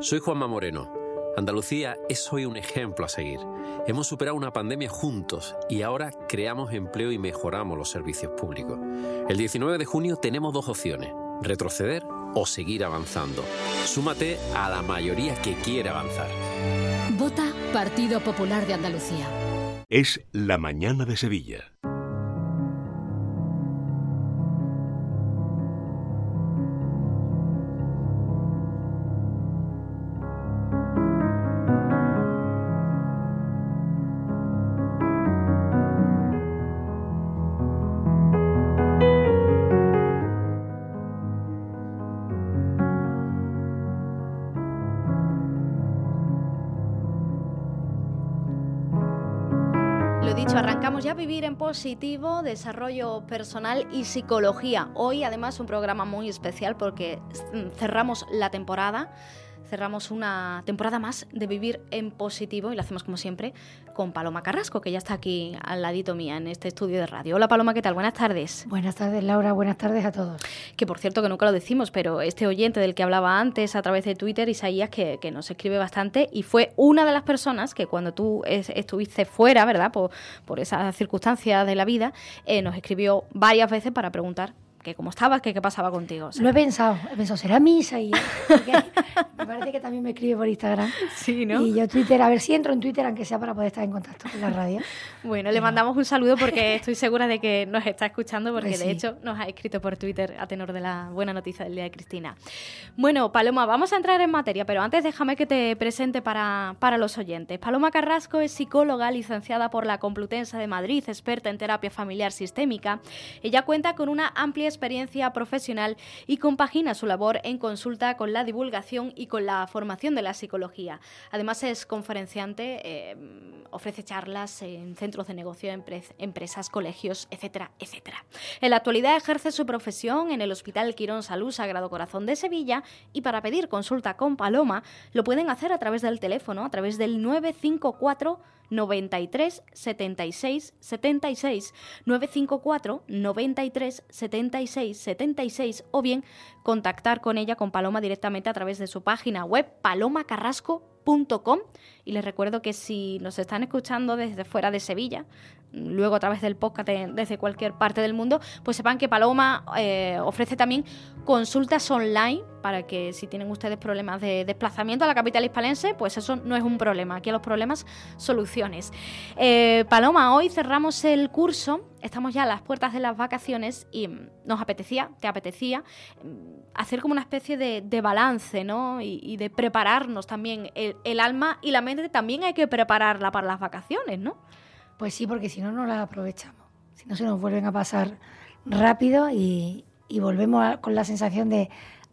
Soy Juanma Moreno. Andalucía es hoy un ejemplo a seguir. Hemos superado una pandemia juntos y ahora creamos empleo y mejoramos los servicios públicos. El 19 de junio tenemos dos opciones, retroceder o seguir avanzando. Súmate a la mayoría que quiere avanzar. Vota Partido Popular de Andalucía. Es la mañana de Sevilla. Ya vivir en positivo, desarrollo personal y psicología. Hoy además un programa muy especial porque cerramos la temporada cerramos una temporada más de Vivir en Positivo y lo hacemos como siempre con Paloma Carrasco, que ya está aquí al ladito mía en este estudio de radio. Hola Paloma, ¿qué tal? Buenas tardes. Buenas tardes Laura, buenas tardes a todos. Que por cierto que nunca lo decimos, pero este oyente del que hablaba antes a través de Twitter, Isaías, que, que nos escribe bastante y fue una de las personas que cuando tú estuviste fuera, ¿verdad? Por, por esas circunstancias de la vida, eh, nos escribió varias veces para preguntar que cómo estabas, que qué pasaba contigo. Lo he pensado, he pensado, será misa y me parece que también me escribe por Instagram. Sí, ¿no? Y yo Twitter, a ver si entro en Twitter, aunque sea para poder estar en contacto con la radio. Bueno, le mandamos un saludo porque estoy segura de que nos está escuchando, porque pues de hecho nos ha escrito por Twitter a tenor de la buena noticia del día de Cristina. Bueno, Paloma, vamos a entrar en materia, pero antes déjame que te presente para, para los oyentes. Paloma Carrasco es psicóloga licenciada por la Complutense de Madrid, experta en terapia familiar sistémica. Ella cuenta con una amplia experiencia profesional y compagina su labor en consulta con la divulgación y con la formación de la psicología. Además es conferenciante, eh, ofrece charlas en centros de negocio, empresas, colegios, etcétera, etcétera. En la actualidad ejerce su profesión en el Hospital Quirón Salud Sagrado Corazón de Sevilla y para pedir consulta con Paloma lo pueden hacer a través del teléfono, a través del 954 93 76 76 954 93 76 76 o bien contactar con ella con Paloma directamente a través de su página web palomacarrasco.com y les recuerdo que si nos están escuchando desde fuera de Sevilla, luego a través del podcast desde cualquier parte del mundo, pues sepan que Paloma eh, ofrece también consultas online para que si tienen ustedes problemas de desplazamiento a la capital hispalense, pues eso no es un problema. Aquí los problemas, soluciones. Eh, Paloma, hoy cerramos el curso, estamos ya a las puertas de las vacaciones y nos apetecía, te apetecía, mm, hacer como una especie de, balance, ¿no? Y, de prepararnos también el alma y la mente también hay que prepararla para las vacaciones, ¿no? Pues sí, porque si no, no las aprovechamos. Si no, se nos vuelven a pasar rápido y, volvemos con la sensación de,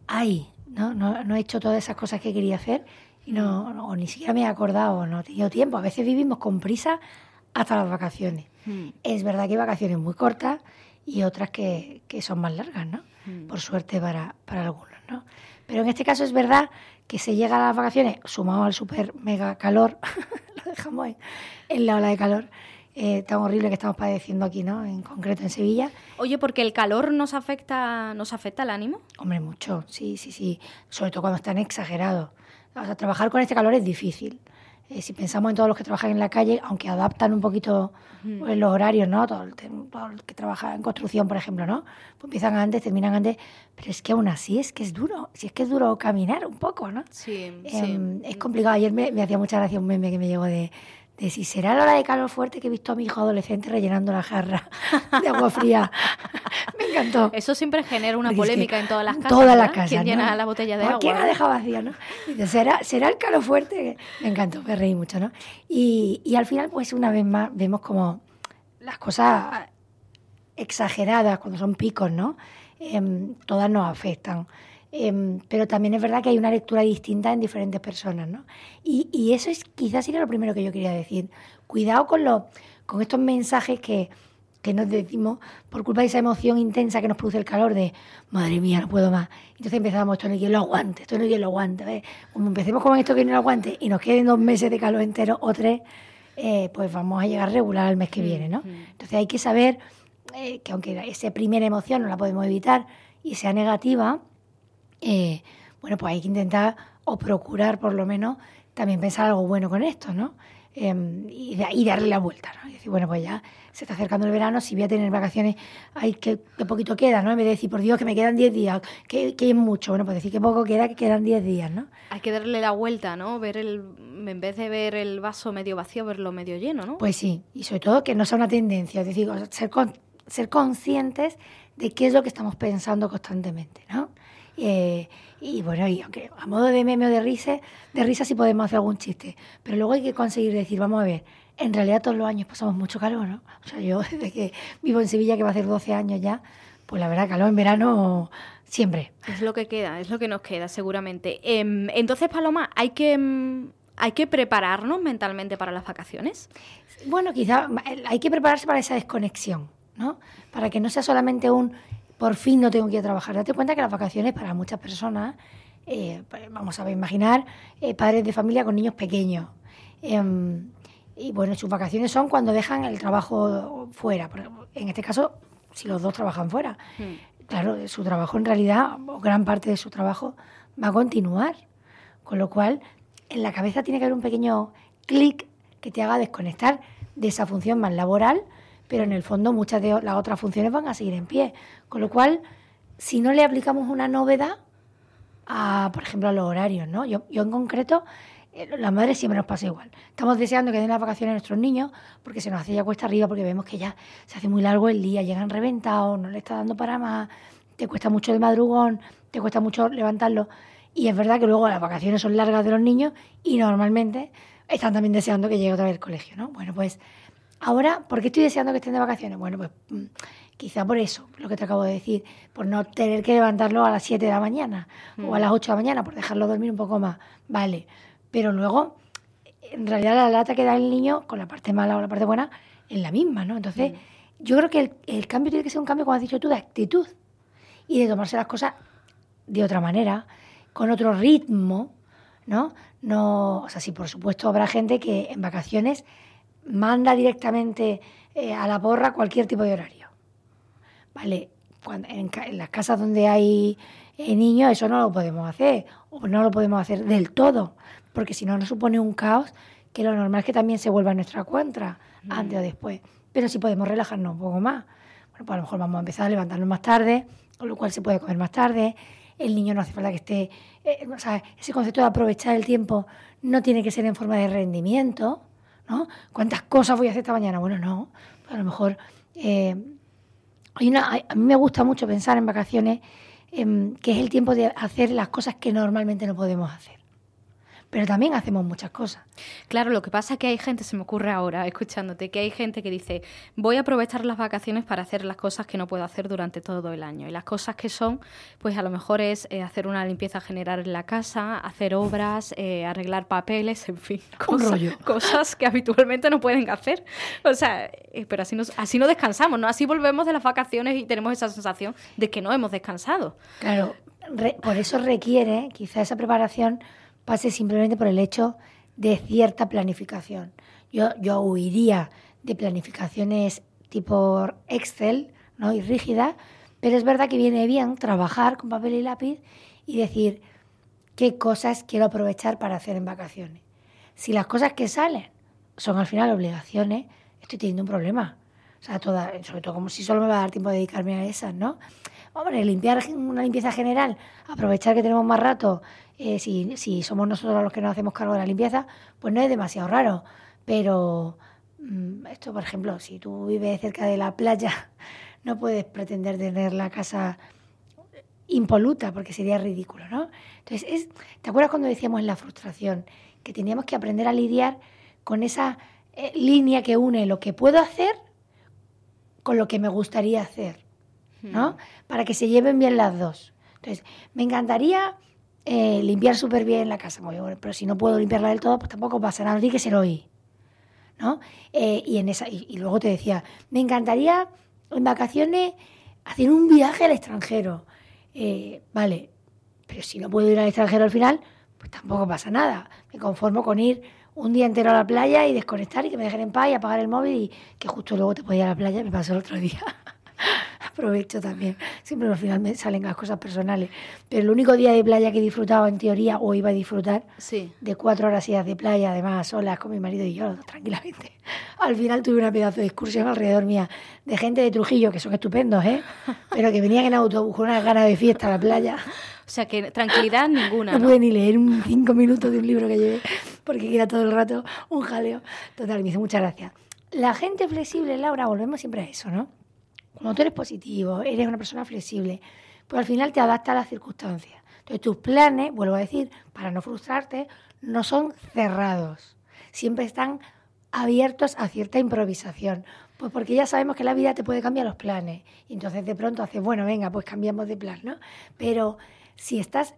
ay, ¿no? ¿no? he hecho todas esas cosas que quería hacer y no, o ni siquiera me he acordado, no he tenido tiempo. A veces vivimos con prisa hasta las vacaciones. Hmm. Es verdad que hay vacaciones muy cortas y otras que, son más largas, ¿no? Hmm. Por suerte para, para algunos, ¿no? Pero en este caso es verdad que se llega a las vacaciones, sumado al super mega calor, lo dejamos en la ola de calor, eh, tan horrible que estamos padeciendo aquí, ¿no? En concreto en Sevilla. Oye, porque el calor nos afecta, nos afecta el ánimo. Hombre, mucho, sí, sí, sí. Sobre todo cuando están exagerados. O sea, trabajar con este calor es difícil. Eh, si pensamos en todos los que trabajan en la calle, aunque adaptan un poquito pues, los horarios, ¿no? Todo el, que trabaja en construcción, por ejemplo, ¿no? Pues empiezan antes, terminan antes, pero es que aún así es que es duro, si es que es duro caminar un poco, ¿no? Sí, em, Es complicado. Ayer me, me hacía mucha gracia un meme que me llegó de, de si será la hora de calor fuerte que he visto a mi hijo adolescente rellenando la jarra de agua fría. Me encantó. Eso siempre genera una polémica en todas las casas. Todas las casas. ¿Quién llena la botella de agua? ¿Quién la deja vacía, no? ¿será, ¿será el calor fuerte? Me encantó, me reí mucho, ¿no? Y, y al final, pues una vez más, vemos como las cosas exageradas, cuando son picos, ¿no? Em, todas nos afectan. Em, pero también es verdad que hay una lectura distinta en diferentes personas, ¿no? Y, y, eso es quizás sería lo primero que yo quería decir. Cuidado con, lo, con estos mensajes que, que nos decimos por culpa de esa emoción intensa que nos produce el calor de, madre mía, no puedo más. Entonces empezamos, esto no hay quien lo aguante, esto no hay quien lo aguante. Como empecemos con esto que no lo aguante y nos queden dos meses de calor entero o tres, eh, pues vamos a llegar regular al mes que viene, ¿no? Entonces hay que saber eh, que aunque esa primera emoción no la podemos evitar y sea negativa, eh, bueno, pues hay que intentar o procurar por lo menos también pensar algo bueno con esto, ¿no? Em, y, darle la vuelta, ¿no? Y decir, bueno, pues ya se está acercando el verano, si voy a tener vacaciones, ay, que, poquito queda, ¿no? En vez de decir, por Dios, que me quedan 10 días, que, que, es mucho, bueno, pues decir que poco queda, que quedan 10 días, ¿no? Hay que darle la vuelta, ¿no? Ver el, en vez de ver el vaso medio vacío, verlo medio lleno, ¿no? Pues sí, y sobre todo que no sea una tendencia, es decir, ser, ser conscientes de qué es lo que estamos pensando constantemente, ¿no? Eh, y bueno, y aunque a modo de meme o de risa, de risa sí podemos hacer algún chiste, pero luego hay que conseguir decir, vamos a ver, en realidad todos los años pasamos mucho calor, ¿no? O sea, yo desde que vivo en Sevilla, que va a hacer 12 años ya, pues la verdad, calor en verano siempre. Es lo que queda, es lo que nos queda seguramente. Em, entonces, Paloma, hay que... Em, ¿Hay que prepararnos mentalmente para las vacaciones? Bueno, quizá hay que prepararse para esa desconexión, ¿no? Para que no sea solamente un por fin no tengo que ir a trabajar. Date cuenta que las vacaciones para muchas personas, eh, pues, vamos a imaginar eh, padres de familia con niños pequeños. Em, y bueno, sus vacaciones son cuando dejan el trabajo fuera. En este caso, si los dos trabajan fuera. Hmm. Claro, su trabajo en realidad, o gran parte de su trabajo, va a continuar. Con lo cual, en la cabeza tiene que haber un pequeño clic que te haga desconectar de esa función más laboral pero en el fondo muchas de las otras funciones van a seguir en pie. Con lo cual, si no le aplicamos una novedad, a, por ejemplo, a los horarios, ¿no? Yo, yo en concreto, eh, las madres siempre nos pasa igual. Estamos deseando que den las vacaciones a nuestros niños porque se nos hace ya cuesta arriba, porque vemos que ya se hace muy largo el día, llegan reventados, no le está dando para más, te cuesta mucho el madrugón, te cuesta mucho levantarlo. Y es verdad que luego las vacaciones son largas de los niños y normalmente están también deseando que llegue otra vez el colegio, ¿no? Bueno, pues Ahora, ¿por qué estoy deseando que estén de vacaciones? Bueno, pues mm, quizá por eso, lo que te acabo de decir, por no tener que levantarlo a las 7 de la mañana o a mm. las 8 de la mañana, por dejarlo dormir un poco más. Vale, pero luego, en realidad la lata que da el niño, con la parte mala o la parte buena, es la misma, ¿no? Entonces, mm. yo creo que el, cambio tiene que ser un cambio, como has dicho tú, de actitud y de tomarse las cosas de otra manera, con otro ritmo, ¿no? No, o sea, sí, por supuesto habrá gente que en vacaciones manda directamente eh, a la porra cualquier tipo de horario. ¿Vale? en, las casas donde hay eh, niños eso no lo podemos hacer, o no lo podemos hacer del todo, porque si no nos supone un caos que lo normal es que también se vuelva a nuestra cuenta, antes o después. Pero si podemos relajarnos un poco más. Bueno, pues a lo mejor vamos a empezar a levantarnos más tarde, con lo cual se puede comer más tarde. El niño no hace falta que esté... Eh, o sea, ese concepto de aprovechar el tiempo no tiene que ser en forma de rendimiento, ¿no? ¿Cuántas cosas voy a hacer esta mañana? Bueno, no. A lo mejor eh, hay una, a mí me gusta mucho pensar en vacaciones em, que es el tiempo de hacer las cosas que normalmente no podemos hacer pero también hacemos muchas cosas. Claro, lo que pasa es que hay gente, se me ocurre ahora escuchándote, que hay gente que dice, voy a aprovechar las vacaciones para hacer las cosas que no puedo hacer durante todo el año. Y las cosas que son, pues a lo mejor es eh, hacer una limpieza general en la casa, hacer obras, eh, arreglar papeles, en fin, cosas, cosas, que habitualmente no pueden hacer. O sea, eh, pero así, nos, así no descansamos, ¿no? Así volvemos de las vacaciones y tenemos esa sensación de que no hemos descansado. Claro, por eso requiere quizá esa preparación pase simplemente por el hecho de cierta planificación. Yo, yo huiría de planificaciones tipo Excel ¿no? y rígidas, pero es verdad que viene bien trabajar con papel y lápiz y decir qué cosas quiero aprovechar para hacer en vacaciones. Si las cosas que salen son al final obligaciones, estoy teniendo un problema. O sea, toda, sobre todo como si solo me va a dar tiempo de dedicarme a esas, ¿no? Hombre, limpiar una limpieza general, aprovechar que tenemos más rato eh, si, si, somos nosotros los que nos hacemos cargo de la limpieza, pues no es demasiado raro. Pero mm, esto, por ejemplo, si tú vives cerca de la playa, no puedes pretender tener la casa impoluta porque sería ridículo, ¿no? Entonces, es, ¿te acuerdas cuando decíamos en la frustración que teníamos que aprender a lidiar con esa eh, línea que une lo que puedo hacer con lo que me gustaría hacer, ¿no? Hmm. Para que se lleven bien las dos. Entonces, me encantaría eh, limpiar súper bien la casa. pero si no puedo limpiarla del todo, pues tampoco pasa nada, tiene que ser hoy. ¿no? Eh, y, en esa, y, luego te decía, me encantaría en vacaciones hacer un viaje al extranjero. Eh, vale, pero si no puedo ir al extranjero al final, pues tampoco pasa nada. Me conformo con ir un día entero a la playa y desconectar y que me dejen en paz y apagar el móvil y que justo luego te pueda ir a la playa, me pasó el otro día. aprovecho también. Siempre al final me salen las cosas personales. Pero el único día de playa que he disfrutado en teoría o iba a disfrutar, Sí. de cuatro horas y de playa, además solas con mi marido y yo, tranquilamente. Al final tuve una pedazo de excursión alrededor mía de gente de Trujillo, que son estupendos, ¿eh? Pero que venían en autobús con unas ganas de fiesta a la playa. O sea que tranquilidad ninguna. No ¿no? pude ni leer un cinco minutos de un libro que llevé, porque era todo el rato un jaleo. Total, me hizo muchas gracias. La gente flexible, Laura, volvemos siempre a eso, ¿no? Cuando tú eres positivo, eres una persona flexible, pues al final te adapta a las circunstancias. Entonces tus planes, vuelvo a decir, para no frustrarte, no son cerrados. Siempre están abiertos a cierta improvisación. Pues porque ya sabemos que la vida te puede cambiar los planes. Y entonces de pronto haces, bueno, venga, pues cambiamos de plan, ¿no? Pero si estás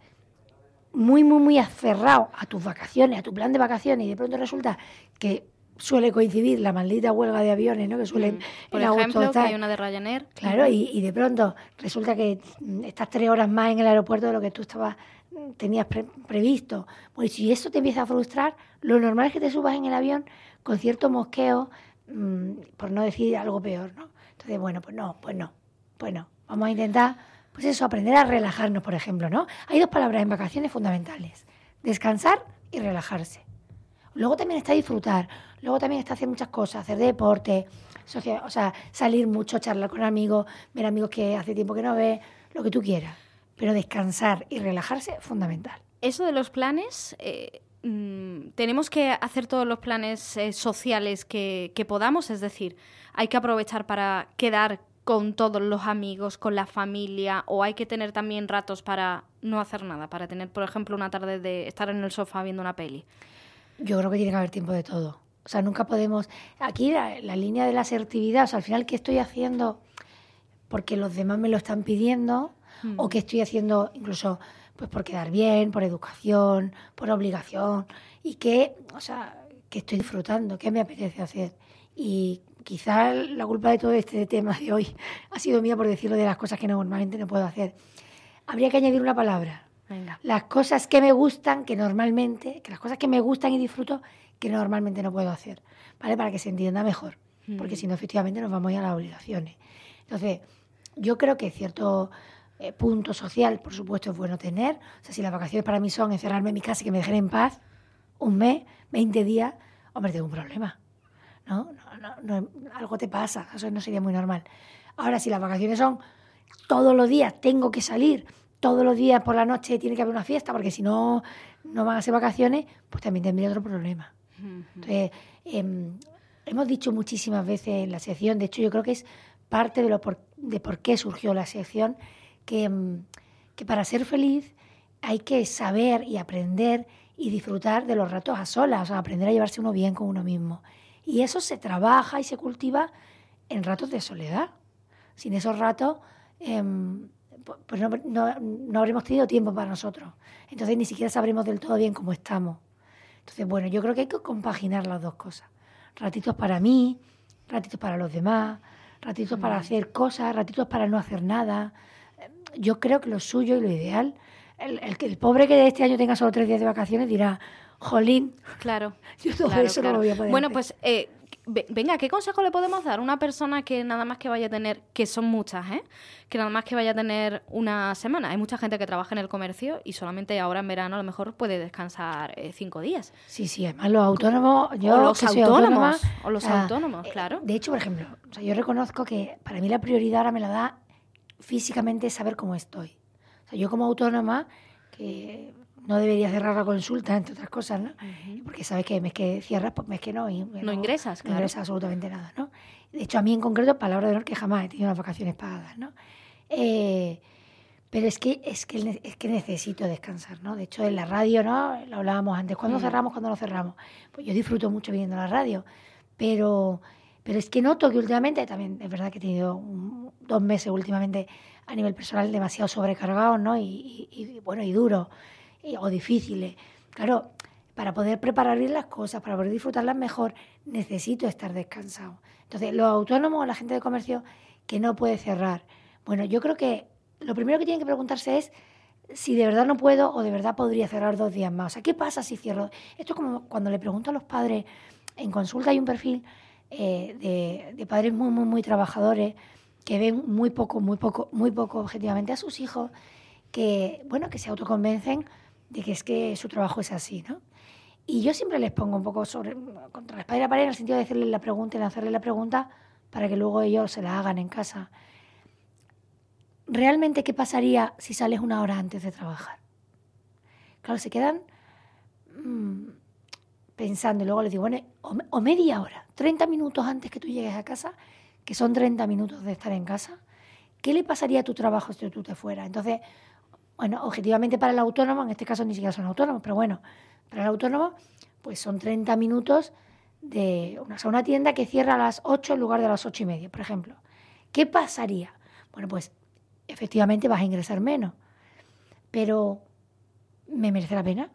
muy, muy, muy aferrado a tus vacaciones, a tu plan de vacaciones, y de pronto resulta que suele coincidir la maldita huelga de aviones, ¿no? Que suelen Mm. Por en agosto ejemplo, que estar- hay una de Ryanair. Claro, y, y de pronto resulta que mm, estás tres horas más en el aeropuerto de lo que tú estabas mm, tenías pre- previsto. Pues si eso te empieza a frustrar, lo normal es que te subas en el avión con cierto mosqueo, por no decir algo peor, ¿no? Entonces, bueno, pues no, pues no, pues no. Vamos a intentar, pues eso, aprender a relajarnos, por ejemplo, ¿no? Hay dos palabras en vacaciones fundamentales, descansar y relajarse. Luego también está disfrutar, luego también está hacer muchas cosas, hacer deporte, o sea, salir mucho, charlar con amigos, ver amigos que hace tiempo que no ves, lo que tú quieras. Pero descansar y relajarse es fundamental. Eso de los planes, eh, mm, tenemos que hacer todos los planes eh, sociales que, que podamos, es decir, hay que aprovechar para quedar con todos los amigos, con la familia, o hay que tener también ratos para no hacer nada, para tener, por ejemplo, una tarde de estar en el sofá viendo una peli. Yo creo que tiene que haber tiempo de todo. O sea, nunca podemos... Aquí la, la línea de la asertividad, o sea, al final, ¿qué estoy haciendo porque los demás me lo están pidiendo? ¿O qué estoy haciendo incluso pues por quedar bien, por educación, por obligación? Y qué, o sea, qué estoy disfrutando, qué me apetece hacer. Y quizá la culpa de todo este tema de hoy ha sido mía por decirlo de las cosas que normalmente no puedo hacer. Habría que añadir una palabra, Venga. las cosas que me gustan, que normalmente, que las cosas que me gustan y disfruto, que normalmente no puedo hacer, ¿vale? Para que se entienda mejor, porque si no, efectivamente nos vamos a ir a las obligaciones. Entonces, yo creo que cierto eh, punto social, por supuesto, es bueno tener. O sea, si las vacaciones para mí son encerrarme en mi casa y que me dejen en paz, un mes, 20 días, hombre, tengo un problema. ¿no? No, no, no, algo te pasa, eso no sería muy normal. Ahora, si las vacaciones son todos los días, tengo que salir, todos los días por la noche tiene que haber una fiesta, porque si no, no van a ser vacaciones, pues también tendría otro problema. Entonces, em, hemos dicho muchísimas veces en la sección, de hecho yo creo que es parte de, lo por, de por qué surgió la sección, que, em, que para ser feliz hay que saber y aprender y disfrutar de los ratos a solas, o sea, aprender a llevarse uno bien con uno mismo. Y eso se trabaja y se cultiva en ratos de soledad. Sin esos ratos, em, pues no, no- no habremos tenido tiempo para nosotros. Entonces ni siquiera sabremos del todo bien cómo estamos. Entonces, bueno, yo creo que hay que compaginar las dos cosas. Ratitos para mí, ratitos para los demás, ratitos para hacer cosas, ratitos para no hacer nada. Yo creo que lo suyo y lo ideal, el, el, que- el pobre que este año tenga solo tres días de vacaciones dirá, jolín, Claro. yo todo Claro, eso claro. no lo voy a poder Bueno, hacer". pues eh, venga, ¿qué consejo le podemos dar a una persona que nada más que vaya a tener, que son muchas, ¿eh? Que nada más que vaya a tener una semana. Hay mucha gente que trabaja en el comercio y solamente ahora en verano a lo mejor puede descansar eh, cinco días. Sí, sí, además los autónomos, yo O los que autónomos, autónoma, o los autónomos, eh, claro. De hecho, por ejemplo, o sea, yo reconozco que para mí la prioridad ahora me la da físicamente saber cómo estoy. O sea, yo como autónoma, que no debería cerrar la consulta, entre otras cosas, ¿no? Porque sabes que mes que cierras, pues mes que no. Y No ingresas, No claro. ingresas absolutamente nada, ¿no? De hecho, a mí en concreto, palabra de honor, que jamás he tenido unas vacaciones pagadas, ¿no? Eh, pero es que, es, que, es que necesito descansar, ¿no? De hecho, en la radio, ¿no? Lo hablábamos antes. ¿Cuándo cerramos? ¿Cuándo no cerramos? Pues yo disfruto mucho viniendo a la radio. Pero, pero es que noto que últimamente, también es verdad que he tenido un- dos meses últimamente a nivel personal demasiado sobrecargados, ¿no? Y, y- y, bueno, y duros, y- o difíciles. Claro, para poder preparar bien las cosas, para poder disfrutarlas mejor, necesito estar descansado. Entonces, los autónomos, la gente de comercio que no puede cerrar. Bueno, yo creo que lo primero que tienen que preguntarse es si de verdad no puedo o de verdad podría cerrar dos días más. O sea, ¿qué pasa si cierro? Esto es como cuando le pregunto a los padres, en consulta hay un perfil eh, de, de padres muy, muy, muy trabajadores que ven muy poco, muy poco, muy poco objetivamente a sus hijos, que, bueno, que se autoconvencen de que es que su trabajo es así, ¿no? Y yo siempre les pongo un poco sobre, contra la espalda y la pared en el sentido de hacerles la pregunta y lanzarles la pregunta para que luego ellos se la hagan en casa. ¿Realmente qué pasaría si sales una hora antes de trabajar? Claro, se quedan mm, pensando y luego les digo, bueno, o, media hora, 30 minutos antes que tú llegues a casa, que son 30 minutos de estar en casa, ¿qué le pasaría a tu trabajo si tú te fueras? Entonces, bueno, objetivamente para el autónomo, en este caso ni siquiera son autónomos, pero bueno, para el autónomo, pues son 30 minutos de una, tienda que cierra a las 8 en lugar de las 8 y media, por ejemplo. ¿Qué pasaría? Bueno, pues efectivamente vas a ingresar menos, pero ¿me merece la pena?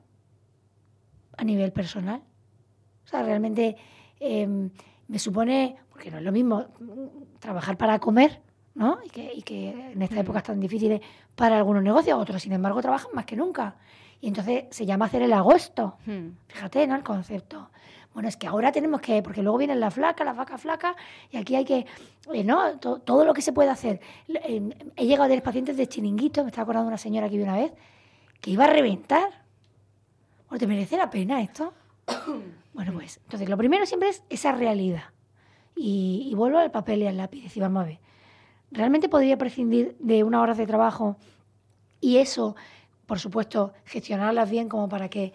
A nivel personal. O sea, realmente em, me supone, porque no es lo mismo trabajar para comer, ¿no? Y que, y que en esta época es tan difícil para algunos negocios, otros, sin embargo, trabajan más que nunca. Y entonces se llama hacer el agosto. Fíjate, ¿no? El concepto. Bueno, es que ahora tenemos que, porque luego vienen la flaca, la vaca flaca, y aquí hay que, eh, ¿no? Todo, lo que se puede hacer. he llegado a tener pacientes de chiringuito, me estaba acordando una señora que vi una vez, que iba a reventar. Bueno, ¿te merece la pena esto? bueno, pues, entonces lo primero siempre es esa realidad. Y, vuelvo al papel y al lápiz y vamos a ver, ¿realmente podría prescindir de una hora de trabajo y eso, por supuesto, gestionarlas bien como para que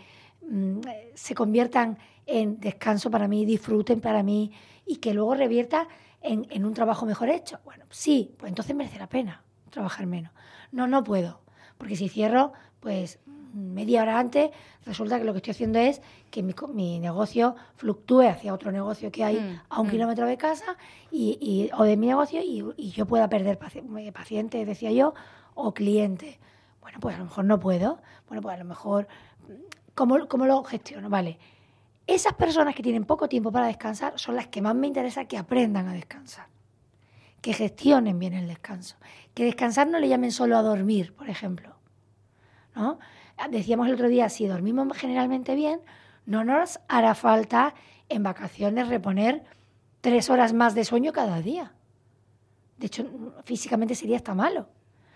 mm, se conviertan en descanso para mí, disfruten para mí y que luego revierta en, un trabajo mejor hecho. Bueno, sí, pues entonces merece la pena trabajar menos. No, no puedo, porque si cierro, pues media hora antes, resulta que lo que estoy haciendo es que mi, negocio fluctúe hacia otro negocio que hay mm, a un mm. kilómetro de casa y, o de mi negocio y, yo pueda perder pacientes, decía yo, o clientes. Bueno, pues a lo mejor no puedo. Bueno, pues a lo mejor, ¿cómo, cómo lo gestiono? Vale, esas personas que tienen poco tiempo para descansar son las que más me interesa que aprendan a descansar, que gestionen bien el descanso, que descansar no le llamen solo a dormir, por ejemplo. ¿No? Decíamos el otro día, si dormimos generalmente bien, no nos hará falta en vacaciones reponer tres horas más de sueño cada día. De hecho, físicamente sería hasta malo.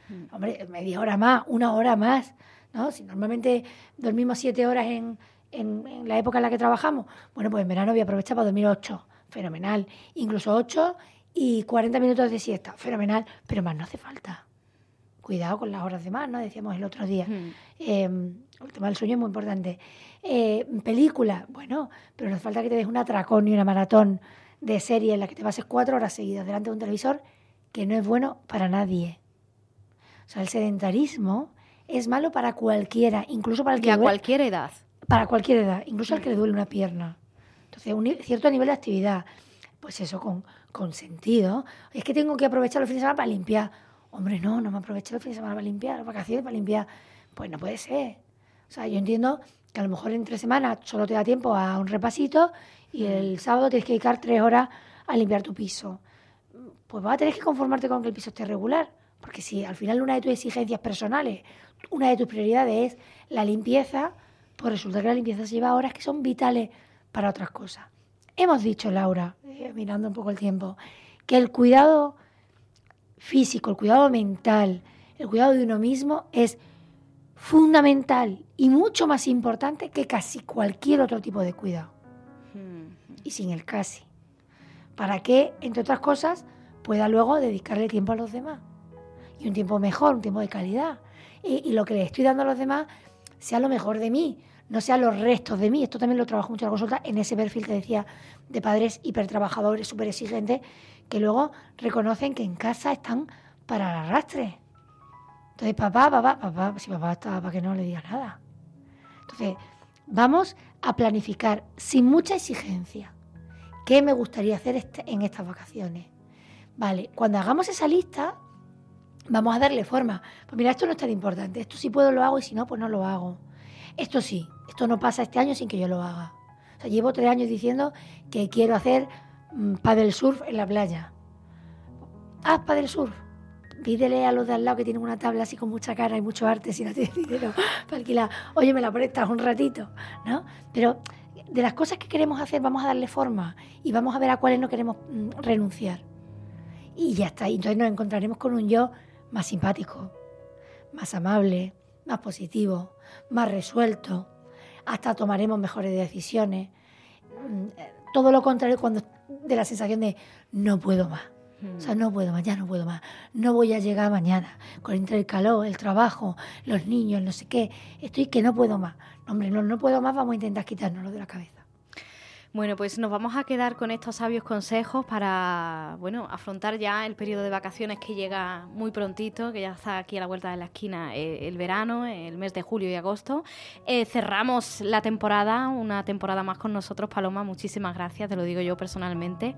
Mm. Hombre, media hora más, una hora más. ¿no? Si normalmente dormimos siete horas en, en, la época en la que trabajamos, bueno, pues en verano voy a aprovechar para dormir 8, fenomenal. Incluso 8 y 40 minutos de siesta, fenomenal, pero más no hace falta. Cuidado con las horas de más, ¿no? Decíamos el otro día. Hmm. Em, el tema del sueño es muy importante. Eh, película, bueno, pero no hace falta que te des un atracón y una maratón de serie en la que te pases cuatro horas seguidas delante de un televisor, que no es bueno para nadie. O sea, el sedentarismo es malo para cualquiera, incluso para el que... Y a cualquier edad para cualquier edad, incluso al que le duele una pierna. Entonces, un cierto nivel de actividad, pues eso, con, con sentido. Es que tengo que aprovechar los fines de semana para limpiar. Hombre, no, no me aprovecho los fines de semana para limpiar, las vacaciones para limpiar. Pues no puede ser. O sea, yo entiendo que a lo mejor entre semanas solo te da tiempo a un repasito y el sábado tienes que dedicar tres horas a limpiar tu piso. Pues vas a tener que conformarte con que el piso esté regular. Porque si al final una de tus exigencias personales, una de tus prioridades es la limpieza, pues resulta que la limpieza se lleva horas que son vitales para otras cosas. Hemos dicho, Laura, eh, mirando un poco el tiempo, que el cuidado físico, el cuidado mental, el cuidado de uno mismo es fundamental y mucho más importante que casi cualquier otro tipo de cuidado. Hmm. Y sin el casi. Para que, entre otras cosas, pueda luego dedicarle tiempo a los demás. Y un tiempo mejor, un tiempo de calidad. Y, y lo que le estoy dando a los demás sea lo mejor de mí, no sean los restos de mí. Esto también lo trabajo mucho en la consulta, en ese perfil que decía de padres hipertrabajadores, súper exigentes, que luego reconocen que en casa están para el arrastre. Entonces, papá, papá, papá, si papá está para que no le diga nada. Entonces, vamos a planificar sin mucha exigencia qué me gustaría hacer este, en estas vacaciones. Vale, cuando hagamos esa lista, vamos a darle forma. Pues mira, esto no es tan importante. Esto si puedo lo hago y si no, pues no lo hago. Esto sí, esto no pasa este año sin que yo lo haga. O sea, llevo tres años diciendo que quiero hacer paddle surf en la playa. Haz paddle surf. Pídele a los de al lado que tienen una tabla así con mucha cara y mucho arte si no tienes dinero para alquilar. Oye, me la prestas un ratito, ¿no? Pero de las cosas que queremos hacer vamos a darle forma y vamos a ver a cuáles no queremos mm, renunciar. y ya está. Y entonces nos encontraremos con un yo más simpático, más amable, más positivo, más resuelto. Hasta tomaremos mejores decisiones. Mm, todo lo contrario cuando de la sensación de no puedo más. O sea, no puedo más, ya no puedo más. No voy a llegar mañana. Con entre el calor, el trabajo, los niños, no sé qué. Estoy que no puedo más. hombre, no, no puedo más, vamos a intentar quitárnoslo de la cabeza. Bueno, pues nos vamos a quedar con estos sabios consejos para, bueno, afrontar ya el periodo de vacaciones que llega muy prontito, que ya está aquí a la vuelta de la esquina eh, el verano, el mes de julio y agosto. Eh, cerramos la temporada, una temporada más con nosotros, Paloma. Muchísimas gracias, te lo digo yo personalmente,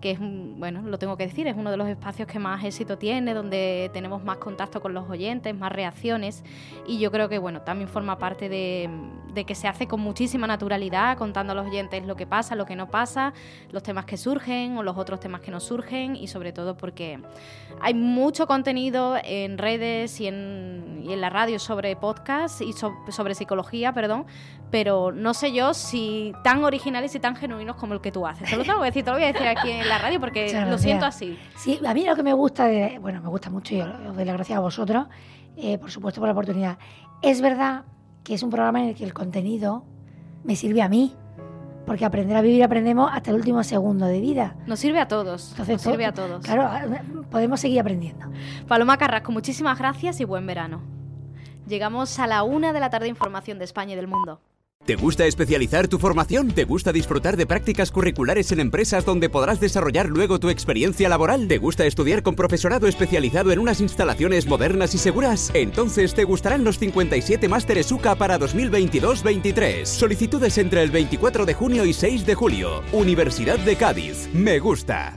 que es, bueno, lo tengo que decir, es uno de los espacios que más éxito tiene, donde tenemos más contacto con los oyentes, más reacciones y yo creo que, bueno, también forma parte de, de que se hace con muchísima naturalidad, contando a los oyentes lo que pasa pasa, lo que no pasa, los temas que surgen o los otros temas que no surgen y sobre todo porque hay mucho contenido en redes y en, la radio sobre podcast y sobre psicología, perdón, pero no sé yo si tan originales y tan genuinos como el que tú haces. Te lo tengo que decir, te lo voy a decir aquí en la radio porque lo siento así. Sí, a mí lo que me gusta, de, bueno, me gusta mucho y os doy las gracias a vosotros, eh, por supuesto por la oportunidad. Es verdad que es un programa en el que el contenido me sirve a mí, porque aprender a vivir aprendemos hasta el último segundo de vida. Nos sirve a todos. nos sirve a todos. Claro, podemos seguir aprendiendo. Paloma Carrasco, muchísimas gracias y buen verano. Llegamos a la una de la tarde información de España y del mundo. ¿Te gusta especializar tu formación? ¿Te gusta disfrutar de prácticas curriculares en empresas donde podrás desarrollar luego tu experiencia laboral? ¿Te gusta estudiar con profesorado especializado en unas instalaciones modernas y seguras? Entonces te gustarán los 57 másteres UCA para 2022-23. Solicitudes entre el 24 de junio y 6 de julio. Universidad de Cádiz. Me gusta.